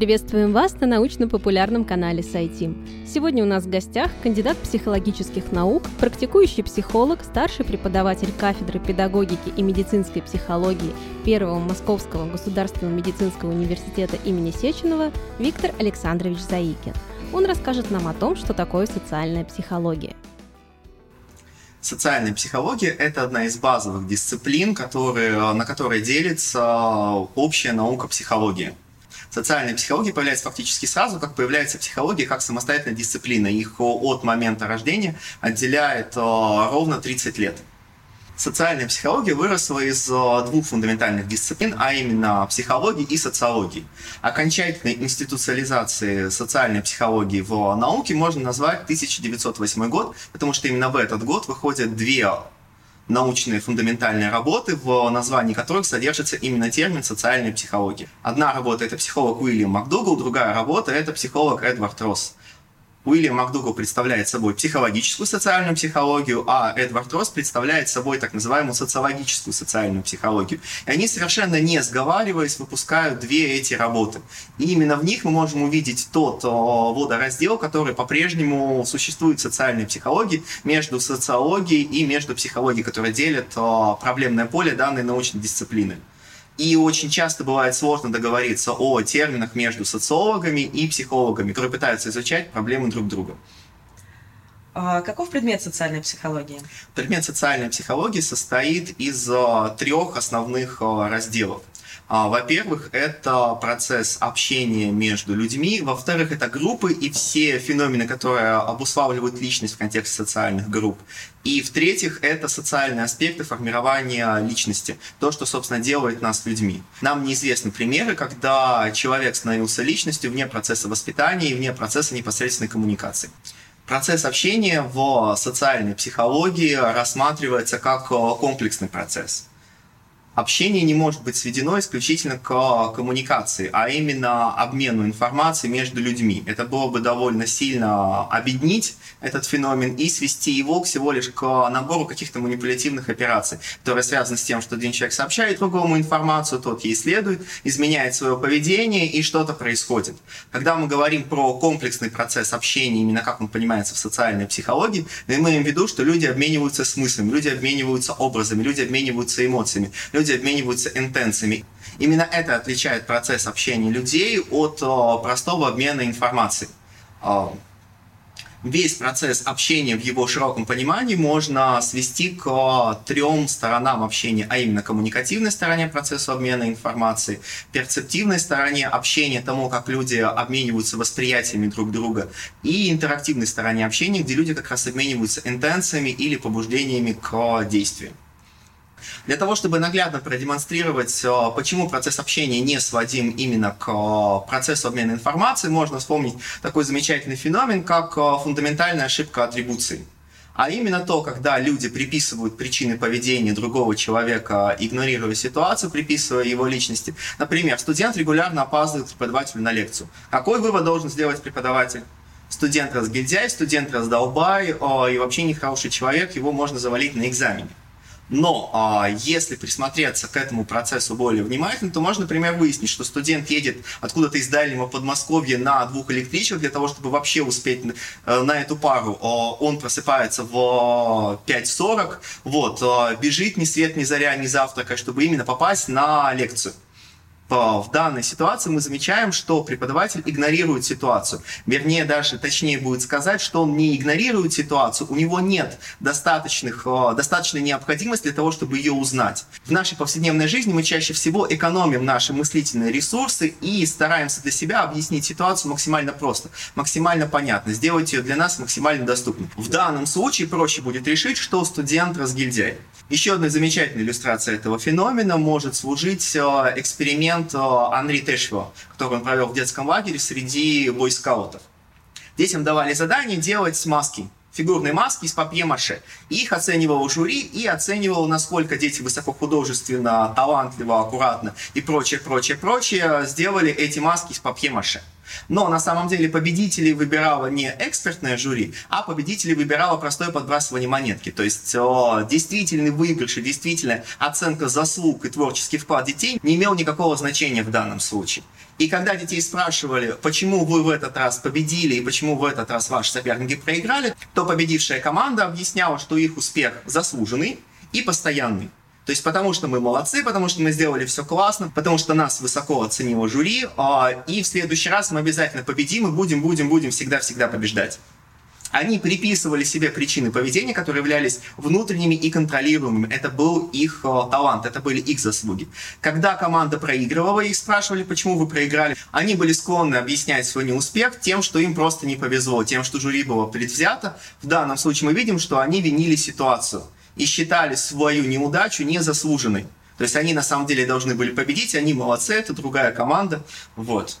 Приветствуем вас на научно-популярном канале Сайтим. Сегодня у нас в гостях кандидат психологических наук, практикующий психолог, старший преподаватель кафедры педагогики и медицинской психологии Первого Московского государственного медицинского университета имени Сеченова Виктор Александрович Заикин. Он расскажет нам о том, что такое социальная психология. Социальная психология – это одна из базовых дисциплин, которые, на которые делится общая наука психологии. Социальная психология появляется фактически сразу, как появляется психология как самостоятельная дисциплина. Их от момента рождения отделяет ровно 30 лет социальная психология выросла из э, двух фундаментальных дисциплин, а именно психологии и социологии. Окончательной институциализации социальной психологии в науке можно назвать 1908 год, потому что именно в этот год выходят две научные фундаментальные работы, в названии которых содержится именно термин социальная психология. Одна работа – это психолог Уильям МакДугал, другая работа – это психолог Эдвард Росс. Уильям МакДугал представляет собой психологическую социальную психологию, а Эдвард Росс представляет собой так называемую социологическую социальную психологию. И они совершенно не сговариваясь выпускают две эти работы. И именно в них мы можем увидеть тот водораздел, который по-прежнему существует в социальной психологии между социологией и между психологией, которая делит проблемное поле данной научной дисциплины. И очень часто бывает сложно договориться о терминах между социологами и психологами, которые пытаются изучать проблемы друг друга. А каков предмет социальной психологии? Предмет социальной психологии состоит из а, трех основных а, разделов. А, во-первых, это процесс общения между людьми. Во-вторых, это группы и все феномены, которые обуславливают личность в контексте социальных групп. И в-третьих, это социальные аспекты формирования личности. То, что, собственно, делает нас людьми. Нам неизвестны примеры, когда человек становился личностью вне процесса воспитания и вне процесса непосредственной коммуникации. Процесс общения в социальной психологии рассматривается как комплексный процесс общение не может быть сведено исключительно к коммуникации, а именно обмену информацией между людьми. Это было бы довольно сильно объединить этот феномен и свести его всего лишь к набору каких-то манипулятивных операций, которые связаны с тем, что один человек сообщает другому информацию, тот ей следует, изменяет свое поведение и что-то происходит. Когда мы говорим про комплексный процесс общения, именно как он понимается в социальной психологии, мы имеем в виду, что люди обмениваются смыслами, люди обмениваются образами, люди обмениваются эмоциями, люди обмениваются интенциями. Именно это отличает процесс общения людей от простого обмена информацией весь процесс общения в его широком понимании можно свести к трем сторонам общения, а именно коммуникативной стороне процесса обмена информацией, перцептивной стороне общения, тому, как люди обмениваются восприятиями друг друга, и интерактивной стороне общения, где люди как раз обмениваются интенциями или побуждениями к действию. Для того, чтобы наглядно продемонстрировать, э, почему процесс общения не сводим именно к э, процессу обмена информацией, можно вспомнить такой замечательный феномен, как э, фундаментальная ошибка атрибуции. А именно то, когда люди приписывают причины поведения другого человека, игнорируя ситуацию, приписывая его личности. Например, студент регулярно опаздывает к преподавателю на лекцию. Какой вывод должен сделать преподаватель? Студент разгильдяй, студент раздолбай и вообще нехороший человек, его можно завалить на экзамене. Но а, если присмотреться к этому процессу более внимательно, то можно, например, выяснить, что студент едет откуда-то из дальнего Подмосковья на двух электричках для того, чтобы вообще успеть на, э, на эту пару. Он просыпается в 5.40, вот, а, бежит ни свет, ни заря, ни завтрака, чтобы именно попасть на лекцию в данной ситуации мы замечаем, что преподаватель игнорирует ситуацию. Вернее, даже точнее будет сказать, что он не игнорирует ситуацию, у него нет достаточных, э, достаточной необходимости для того, чтобы ее узнать. В нашей повседневной жизни мы чаще всего экономим наши мыслительные ресурсы и стараемся для себя объяснить ситуацию максимально просто, максимально понятно, сделать ее для нас максимально доступной. В данном случае проще будет решить, что студент разгильдяй. Еще одна замечательная иллюстрация этого феномена может служить э, эксперимент Анри Тэшвилла, который он провел в детском лагере среди бойскаутов. Детям давали задание делать маски, фигурные маски из папье-маше. Их оценивал жюри и оценивал, насколько дети высокохудожественно, талантливо, аккуратно и прочее, прочее, прочее сделали эти маски из папье-маше. Но на самом деле победителей выбирало не экспертное жюри, а победителей выбирало простое подбрасывание монетки. То есть о, действительный выигрыш и действительная оценка заслуг и творческий вклад детей не имел никакого значения в данном случае. И когда детей спрашивали, почему вы в этот раз победили и почему в этот раз ваши соперники проиграли, то победившая команда объясняла, что их успех заслуженный и постоянный. То есть потому что мы молодцы, потому что мы сделали все классно, потому что нас высоко оценило жюри, а, и в следующий раз мы обязательно победим и будем, будем, будем всегда-всегда побеждать. Они приписывали себе причины поведения, которые являлись внутренними и контролируемыми. Это был их э, талант, это были их заслуги. Когда команда проигрывала, их спрашивали, почему вы проиграли, они были склонны объяснять свой неуспех тем, что им просто не повезло, тем, что жюри было предвзято. В данном случае мы видим, что они винили ситуацию и считали свою неудачу незаслуженной. То есть они на самом деле должны были победить, они молодцы, это другая команда. Вот.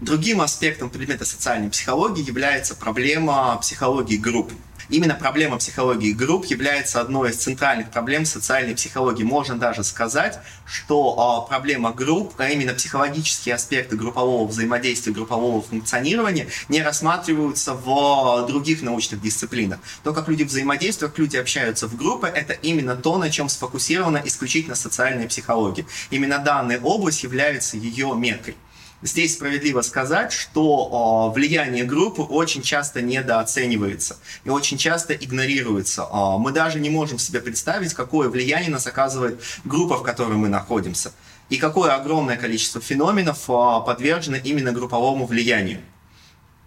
Другим аспектом предмета социальной психологии является проблема психологии групп. Именно проблема психологии групп является одной из центральных проблем социальной психологии. Можно даже сказать, что а, проблема групп, а именно психологические аспекты группового взаимодействия, группового функционирования не рассматриваются в других научных дисциплинах. То, как люди взаимодействуют, как люди общаются в группы, это именно то, на чем сфокусирована исключительно социальная психология. Именно данная область является ее мекой. Здесь справедливо сказать, что э, влияние группы очень часто недооценивается и очень часто игнорируется. Э, мы даже не можем себе представить, какое влияние нас оказывает группа, в которой мы находимся, и какое огромное количество феноменов э, подвержено именно групповому влиянию.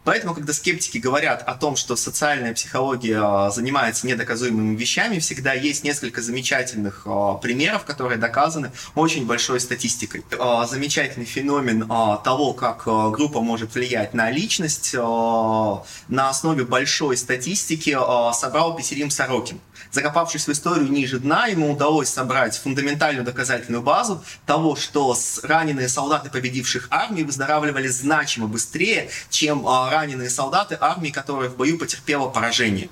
Поэтому, когда скептики говорят о том, что социальная психология а, занимается недоказуемыми вещами, всегда есть несколько замечательных а, примеров, которые доказаны очень большой статистикой. А, замечательный феномен того, как группа может влиять на личность, на основе большой статистики собрал Петерим Сорокин. Закопавшись в историю ниже дна, ему удалось собрать фундаментальную доказательную базу того, что раненые солдаты победивших армий выздоравливали значимо быстрее, чем раненые солдаты армии, которая в бою потерпела поражение.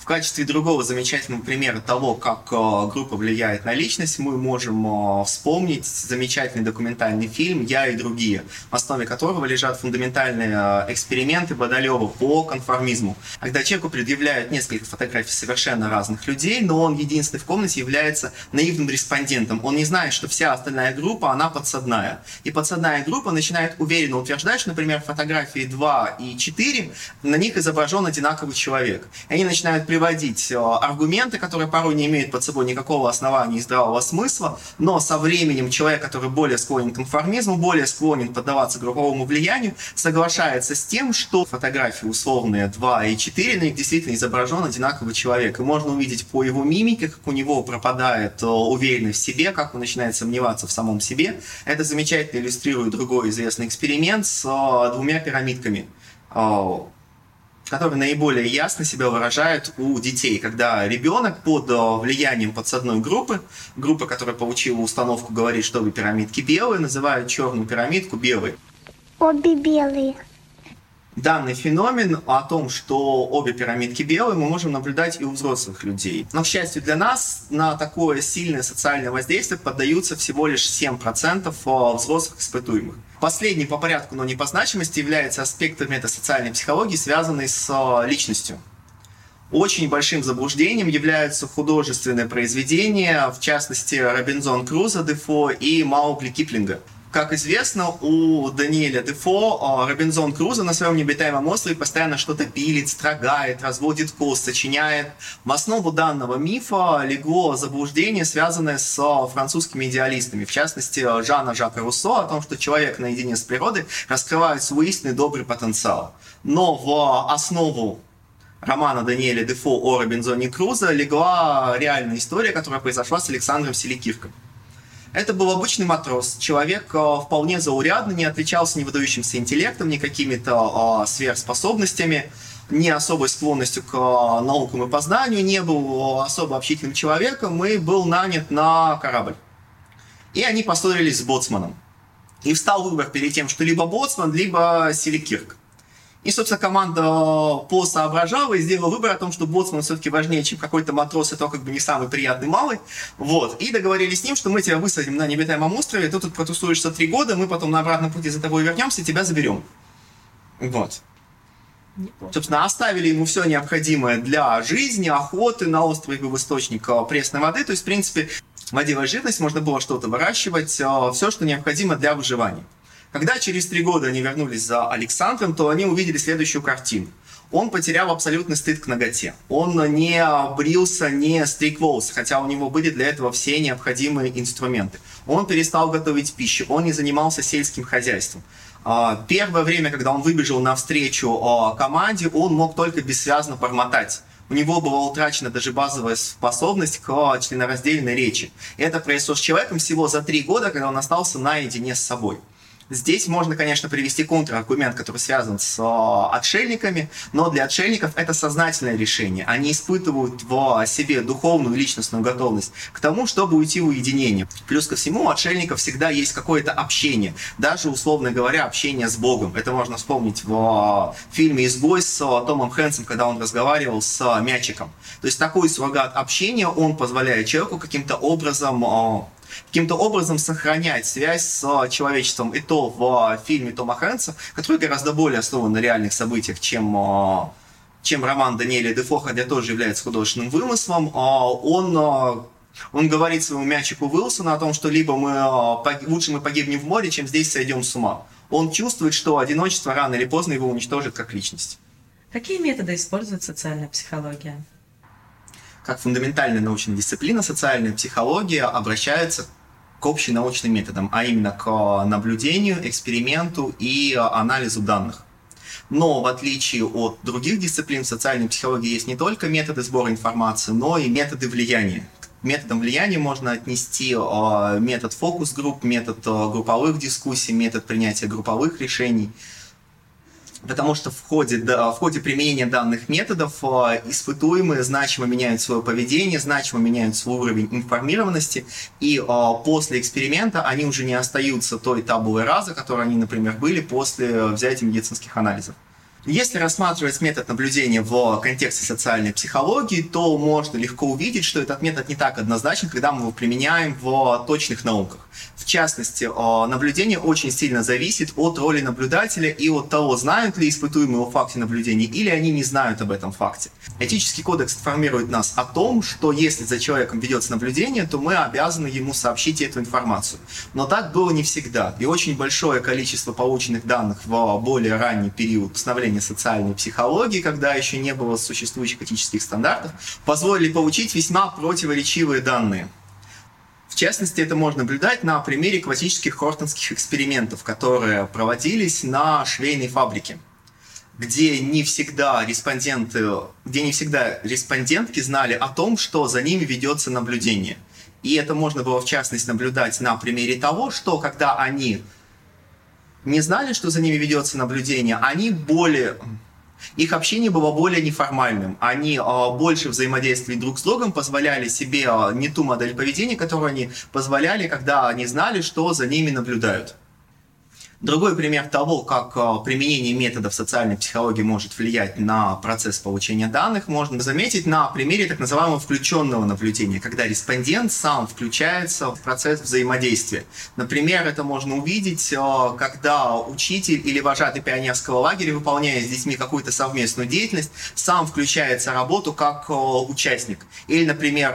В качестве другого замечательного примера того, как э, группа влияет на личность, мы можем э, вспомнить замечательный документальный фильм «Я и другие», в основе которого лежат фундаментальные э, эксперименты Бадалева по конформизму. Когда человеку предъявляют несколько фотографий совершенно разных людей, но он единственный в комнате является наивным респондентом. Он не знает, что вся остальная группа, она подсадная. И подсадная группа начинает уверенно утверждать, что, например, фотографии 2 и 4, на них изображен одинаковый человек. И они начинают приводить э, аргументы, которые порой не имеют под собой никакого основания и здравого смысла, но со временем человек, который более склонен к конформизму, более склонен поддаваться групповому влиянию, соглашается с тем, что фотографии условные 2 и 4, на них действительно изображен одинаковый человек. И можно увидеть по его мимике, как у него пропадает э, уверенность в себе, как он начинает сомневаться в самом себе. Это замечательно иллюстрирует другой известный эксперимент с э, двумя пирамидками которые наиболее ясно себя выражают у детей, когда ребенок под э, влиянием подсадной группы, группа, которая получила установку говорит, что обе пирамидки белые, называют черную пирамидку белой. Обе белые. Данный феномен о том, что обе пирамидки белые, мы можем наблюдать и у взрослых людей. Но, к счастью для нас, на такое сильное социальное воздействие поддаются всего лишь 7% э, взрослых испытуемых. Последний по порядку, но не по значимости, является аспект метасоциальной психологии, связанный с э, личностью. Очень большим заблуждением являются художественные произведения, в частности, Робинзон Круза Дефо и Маугли Киплинга. Как известно, у Даниэля Дефо а, Робинзон Крузо на своем необитаемом острове постоянно что-то пилит, строгает, разводит кост, сочиняет. В основу данного мифа легло заблуждение, связанное с а, французскими идеалистами, в частности, Жана Жака Руссо, о том, что человек наедине с природой раскрывает свой истинный добрый потенциал. Но в основу романа Даниэля Дефо о Робинзоне Крузо легла реальная история, которая произошла с Александром Селикирком. Это был обычный матрос, человек э, вполне заурядный, не отличался ни выдающимся интеллектом, ни какими-то э, сверхспособностями, ни особой склонностью к э, наукам и познанию, не был особо общительным человеком и был нанят на корабль. И они поссорились с боцманом. И встал выбор перед тем, что либо боцман, либо Селикирк. И, собственно, команда посоображала и сделала выбор о том, что боцман все-таки важнее, чем какой-то матрос, и то как бы не самый приятный малый. Вот. И договорились с ним, что мы тебя высадим на необитаемом острове, ты тут протусуешься три года, мы потом на обратном пути за тобой вернемся и тебя заберем. Вот. Собственно, оставили ему все необходимое для жизни, охоты на острове в источник э, пресной воды. То есть, в принципе, водилась жидкость, можно было что-то выращивать, все, что необходимо для выживания. Когда через три года они вернулись за Александром, то они увидели следующую картину. Он потерял абсолютный стыд к ноготе. Он не брился, не стриг волосы, хотя у него были для этого все необходимые инструменты. Он перестал готовить пищу, он не занимался сельским хозяйством. А, Первое время, когда он выбежал навстречу а, команде, он мог только бессвязно бормотать. У него была утрачена даже базовая способность к членораздельной речи. Это произошло с человеком всего за три года, когда он остался наедине с собой. Здесь можно, конечно, привести контраргумент, который связан с э, отшельниками, но для отшельников это сознательное решение. Они испытывают в себе духовную личностную готовность к тому, чтобы уйти в уединение. Плюс ко всему, у отшельников всегда есть какое-то общение, даже, условно говоря, общение с Богом. Это можно вспомнить в э, фильме «Изгой» с э, Томом Хэнсом, когда он разговаривал с мячиком. То есть такой суррогат общения, он позволяет человеку каким-то образом каким-то образом сохранять связь с человечеством. И то в фильме Тома Хэнса, который гораздо более основан на реальных событиях, чем э, чем роман Даниэля Дефо, хотя тоже является художественным вымыслом, он он говорит своему мячику Уилсону о том, что либо мы лучше мы погибнем в море, чем здесь сойдем с ума. Он чувствует, что одиночество рано или поздно его уничтожит как личность. Какие методы использует социальная психология? Как фундаментальная научная дисциплина, социальная психология обращается к общенаучным методам, а именно к наблюдению, эксперименту и анализу данных. Но в отличие от других дисциплин, в социальной психологии есть не только методы сбора информации, но и методы влияния. К методам влияния можно отнести э, метод фокус-групп, метод э, групповых дискуссий, метод принятия групповых решений – Потому что в ходе, в ходе применения данных методов э, испытуемые значимо меняют свое поведение, значимо меняют свой уровень информированности, и э, после эксперимента они уже не остаются той табулой раза, которой они, например, были после взятия медицинских анализов. Если рассматривать метод наблюдения в контексте социальной психологии, то можно легко увидеть, что этот метод не так однозначен, когда мы его применяем в точных науках. В частности, наблюдение очень сильно зависит от роли наблюдателя и от того, знают ли испытуемые о факте наблюдения или они не знают об этом факте. Этический кодекс информирует нас о том, что если за человеком ведется наблюдение, то мы обязаны ему сообщить эту информацию. Но так было не всегда. И очень большое количество полученных данных в более ранний период постановления исследования социальной психологии, когда еще не было существующих этических стандартов, позволили получить весьма противоречивые данные. В частности, это можно наблюдать на примере классических хортонских экспериментов, которые проводились на швейной фабрике, где не всегда респонденты, где не всегда респондентки знали о том, что за ними ведется наблюдение. И это можно было, в частности, наблюдать на примере того, что когда они не знали, что за ними ведется наблюдение, они более... Их общение было более неформальным. Они э, больше взаимодействовали друг с другом, позволяли себе э, не ту модель поведения, которую они позволяли, когда они знали, что за ними наблюдают. Другой пример того, как э, применение методов социальной психологии может влиять на процесс получения данных, можно заметить на примере так называемого включенного наблюдения, когда респондент сам включается в процесс взаимодействия. Например, это можно увидеть, э, когда учитель или вожатый пионерского лагеря, выполняя с детьми какую-то совместную деятельность, сам включается в работу как э, участник. Или, например,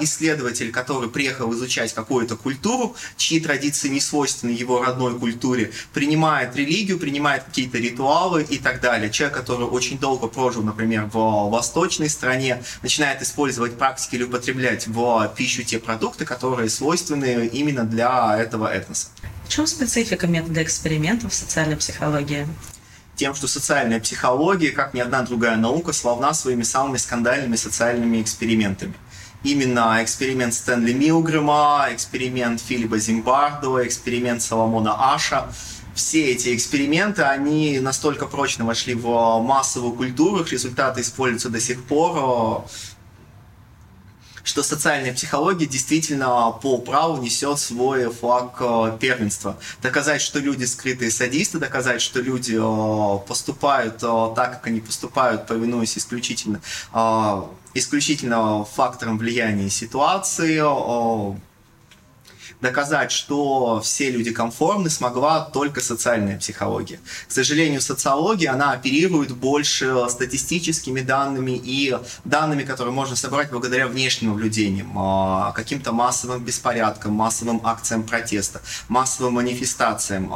исследователь, который приехал изучать какую-то культуру, чьи традиции не свойственны его родной культуре, принимает религию, принимает какие-то ритуалы и так далее. Человек, который очень долго прожил, например, в восточной стране, начинает использовать практики или употреблять в пищу те продукты, которые свойственны именно для этого этноса. В чем специфика метода экспериментов в социальной психологии? тем, что социальная психология, как ни одна другая наука, славна своими самыми скандальными социальными экспериментами именно эксперимент Стэнли Милгрэма, эксперимент Филиппа Зимбардо, эксперимент Соломона Аша. Все эти эксперименты, они настолько прочно вошли в массовую культуру, их результаты используются до сих пор. что социальная психология действительно по праву несет свой флаг э, первенства. Доказать, что люди скрытые садисты, доказать, что люди э, поступают э, так, как они поступают, повинуясь исключительно, исключительно фактором влияния ситуации, доказать, что все люди комфортны, смогла только социальная психология. К сожалению, социология, она оперирует больше статистическими данными и данными, которые можно собрать благодаря внешним наблюдениям, каким-то массовым беспорядкам, массовым акциям протеста, массовым манифестациям.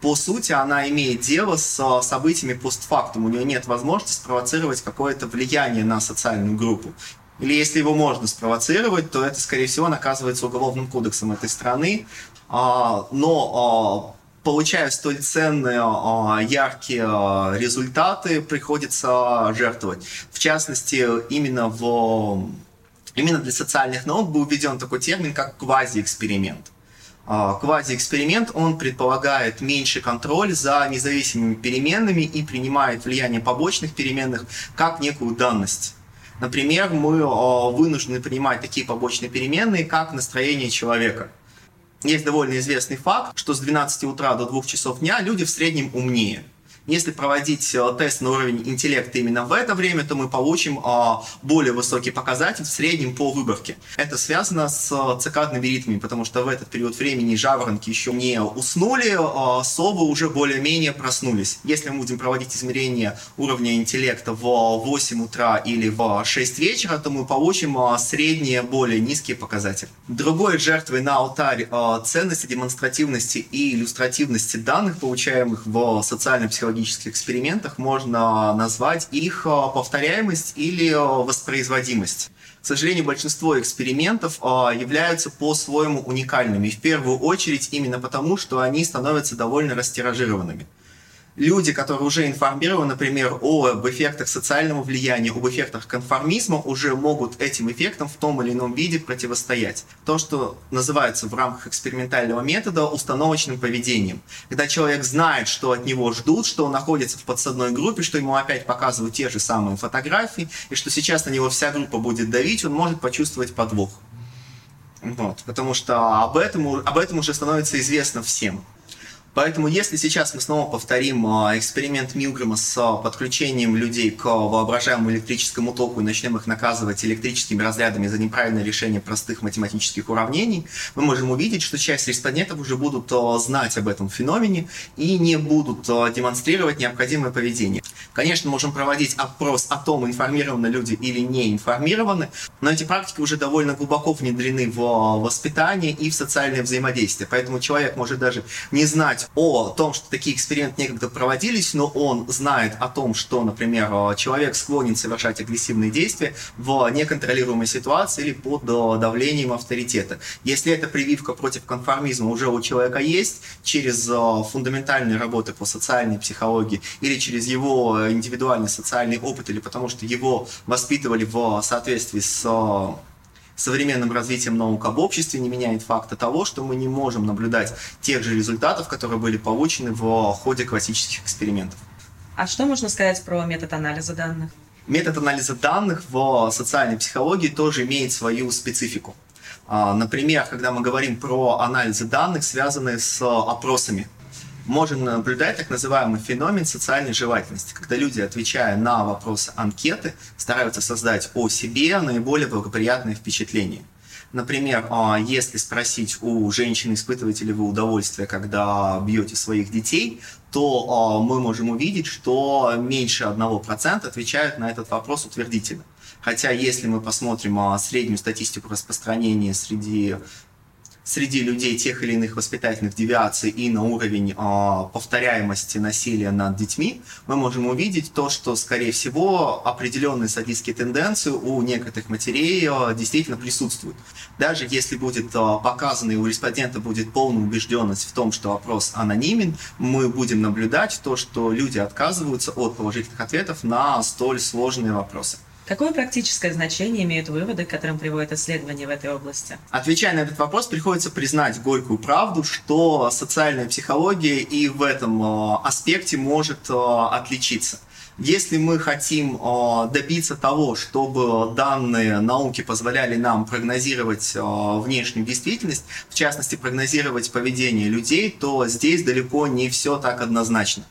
По сути, она имеет дело с событиями постфактум. У нее нет возможности спровоцировать какое-то влияние на социальную группу или если его можно спровоцировать, то это, скорее всего, наказывается уголовным кодексом этой страны. А, но а, получая столь ценные, а, яркие результаты, приходится жертвовать. В частности, именно в Именно для социальных наук был введен такой термин, как квазиэксперимент. Квазиэксперимент, он предполагает меньший контроль за независимыми переменными и принимает влияние побочных переменных как некую данность. Например, мы а, вынуждены принимать такие побочные переменные, как настроение человека. Есть довольно известный факт, что с 12 утра до 2 часов дня люди в среднем умнее. Если проводить э, тест на уровень интеллекта именно в это время, то мы получим а, более высокий показатель в среднем по выборке. Это связано с э, цикадными ритмами, потому что в этот период времени жаворонки еще не уснули, а совы уже более-менее проснулись. Если мы будем проводить измерение уровня интеллекта в 8 утра или в 6 вечера, то мы получим средние, более низкие показатели. Другой жертвой на алтарь ценности, демонстративности и иллюстративности данных, получаемых в социально-психологическом психологических экспериментах можно назвать их э, повторяемость или э, воспроизводимость. К сожалению, большинство экспериментов э, являются по-своему уникальными. В первую очередь именно потому, что они становятся довольно растиражированными люди, которые уже информированы, например, об эффектах социального влияния, об эффектах конформизма, уже могут этим эффектам в том или ином виде противостоять. То, что называется в рамках экспериментального метода установочным поведением. Когда человек знает, что от него ждут, что он находится в подсадной группе, что ему опять показывают те же самые фотографии, и что сейчас на него вся группа будет давить, он может почувствовать подвох. Вот, потому что об этом, об этом уже становится известно всем. Поэтому если сейчас мы снова повторим а, эксперимент Милгрэма с а, подключением людей к воображаемому электрическому току и начнем их наказывать электрическими разрядами за неправильное решение простых математических уравнений, мы можем увидеть, что часть респондентов уже будут а, знать об этом феномене и не будут демонстрировать необходимое поведение. Конечно, можем проводить опрос о том, информированы люди или не информированы, но эти практики уже довольно глубоко внедрены в воспитание и в социальное взаимодействие. Поэтому человек может даже не знать о том, что такие эксперименты некогда проводились, но он знает о том, что, например, э, человек склонен совершать агрессивные действия в неконтролируемой ситуации или под э, давлением авторитета. Если эта прививка против конформизма уже у человека есть, через э, фундаментальные работы по социальной психологии или через его индивидуальный социальный опыт, или потому что его воспитывали в соответствии с современным развитием наук об обществе не меняет факта того, что мы не можем наблюдать тех же результатов, которые были получены в ходе классических экспериментов. А что можно сказать про метод анализа данных? Метод анализа данных в социальной психологии тоже имеет свою специфику. А, например, когда мы говорим про анализы данных, связанные с опросами можем наблюдать так называемый феномен социальной желательности, когда люди, отвечая на вопросы анкеты, стараются создать о себе наиболее благоприятное впечатление. Например, а, если спросить у женщины, испытываете ли вы удовольствие, когда бьете своих детей, то а, мы можем увидеть, что меньше 1% отвечают на этот вопрос утвердительно. Хотя, если мы посмотрим а, среднюю статистику распространения среди среди людей тех или иных воспитательных девиаций и на уровень э, повторяемости насилия над детьми, мы можем увидеть то, что, скорее всего, определенные садистские тенденции у некоторых матерей э, действительно присутствуют. Даже если будет э, показано и у респондента будет полная убежденность в том, что вопрос анонимен, мы будем наблюдать то, что люди отказываются от положительных ответов на столь сложные вопросы. Какое практическое значение имеют выводы, к которым приводят исследования в этой области? Отвечая на этот вопрос, приходится признать горькую правду, что социальная психология и в этом э, аспекте может э, отличиться. Если мы хотим э, добиться того, чтобы данные науки позволяли нам прогнозировать внешнюю действительность, в частности прогнозировать поведение людей, то здесь далеко не все так однозначно.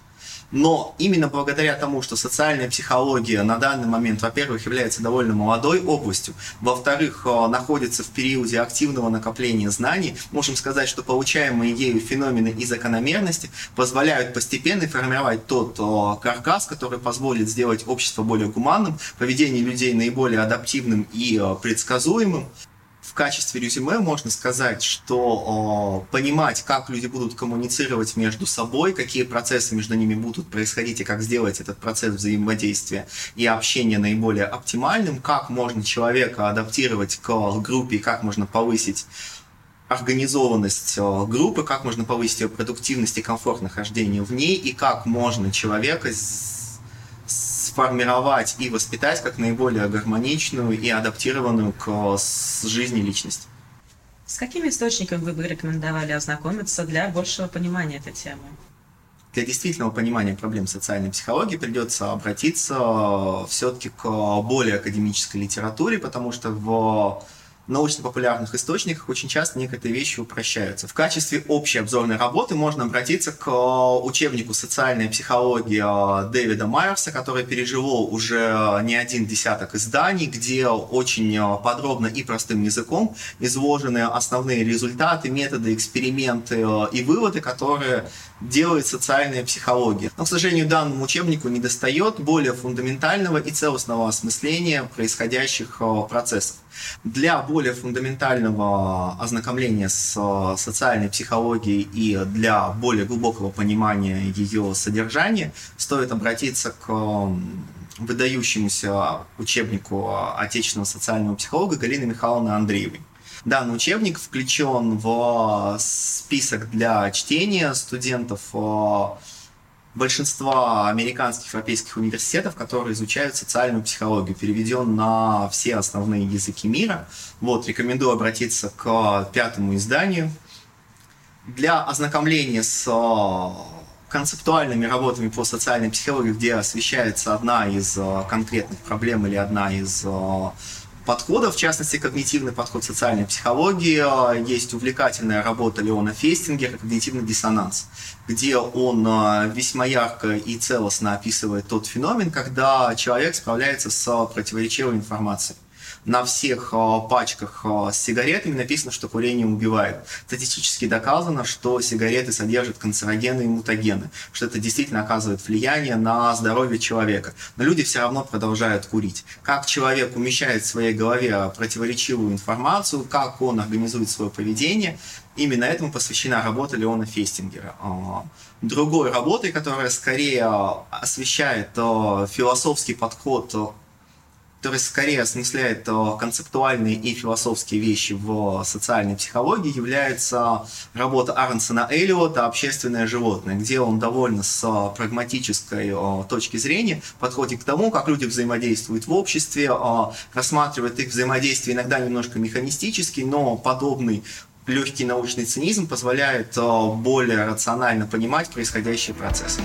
Но именно благодаря тому, что социальная психология на данный момент, во-первых, является довольно молодой областью, во-вторых, э, находится в периоде активного накопления знаний, можем сказать, что получаемые ею феномены и закономерности позволяют постепенно формировать тот э, каркас, который позволит сделать общество более гуманным, поведение людей наиболее адаптивным и э, предсказуемым, в качестве резюме можно сказать, что э, понимать, как люди будут коммуницировать между собой, какие процессы между ними будут происходить и как сделать этот процесс взаимодействия и общения наиболее оптимальным, как можно человека адаптировать к группе как можно повысить организованность группы, как можно повысить ее продуктивность и комфорт нахождения в ней, и как можно человека сформировать и воспитать как наиболее гармоничную и адаптированную к жизни личность. С какими источниками вы бы рекомендовали ознакомиться для большего понимания этой темы? Для действительного понимания проблем социальной психологии придется обратиться все-таки к более академической литературе, потому что в научно-популярных источниках очень часто некоторые вещи упрощаются. В качестве общей обзорной работы можно обратиться к э, учебнику «Социальная психология» Дэвида Майерса, который переживал уже не один десяток изданий, где очень э, подробно и простым языком изложены основные результаты, методы, эксперименты э, и выводы, которые делает социальная психология. Но, к сожалению, данному учебнику недостает более фундаментального и целостного осмысления происходящих процессов. Для более фундаментального ознакомления с э, социальной психологией и для более глубокого понимания ее содержания стоит обратиться к выдающемуся учебнику отечественного социального психолога Галины Михайловны Андреевой. Данный учебник включен в список для чтения студентов э, большинства американских европейских университетов, которые изучают социальную психологию, переведен на все основные языки мира. Вот, рекомендую обратиться к пятому изданию. Для ознакомления с э, концептуальными работами по социальной психологии, где освещается одна из э, конкретных проблем или одна из э, подходов, в частности, когнитивный подход социальной психологии. Есть увлекательная работа Леона Фестингера «Когнитивный диссонанс», где он а, весьма ярко и целостно описывает тот феномен, когда человек справляется с противоречивой информацией на всех э, пачках с сигаретами написано, что курение убивает. Статистически доказано, что сигареты содержат канцерогены и мутагены, что это действительно оказывает влияние на здоровье человека. Но люди все равно продолжают курить. Как человек умещает в своей голове противоречивую информацию, как он организует свое поведение, именно этому посвящена работа Леона Фестингера. Э, другой работой, которая скорее освещает философский подход который скорее осмысляет э, концептуальные и философские вещи в социальной психологии, является работа Арнсона Эллиота «Общественное животное», где он довольно с прагматической э, точки зрения подходит к тому, как люди взаимодействуют в обществе, э, рассматривает их взаимодействие иногда немножко механистически, но подобный легкий научный цинизм позволяет более рационально понимать происходящие процессы.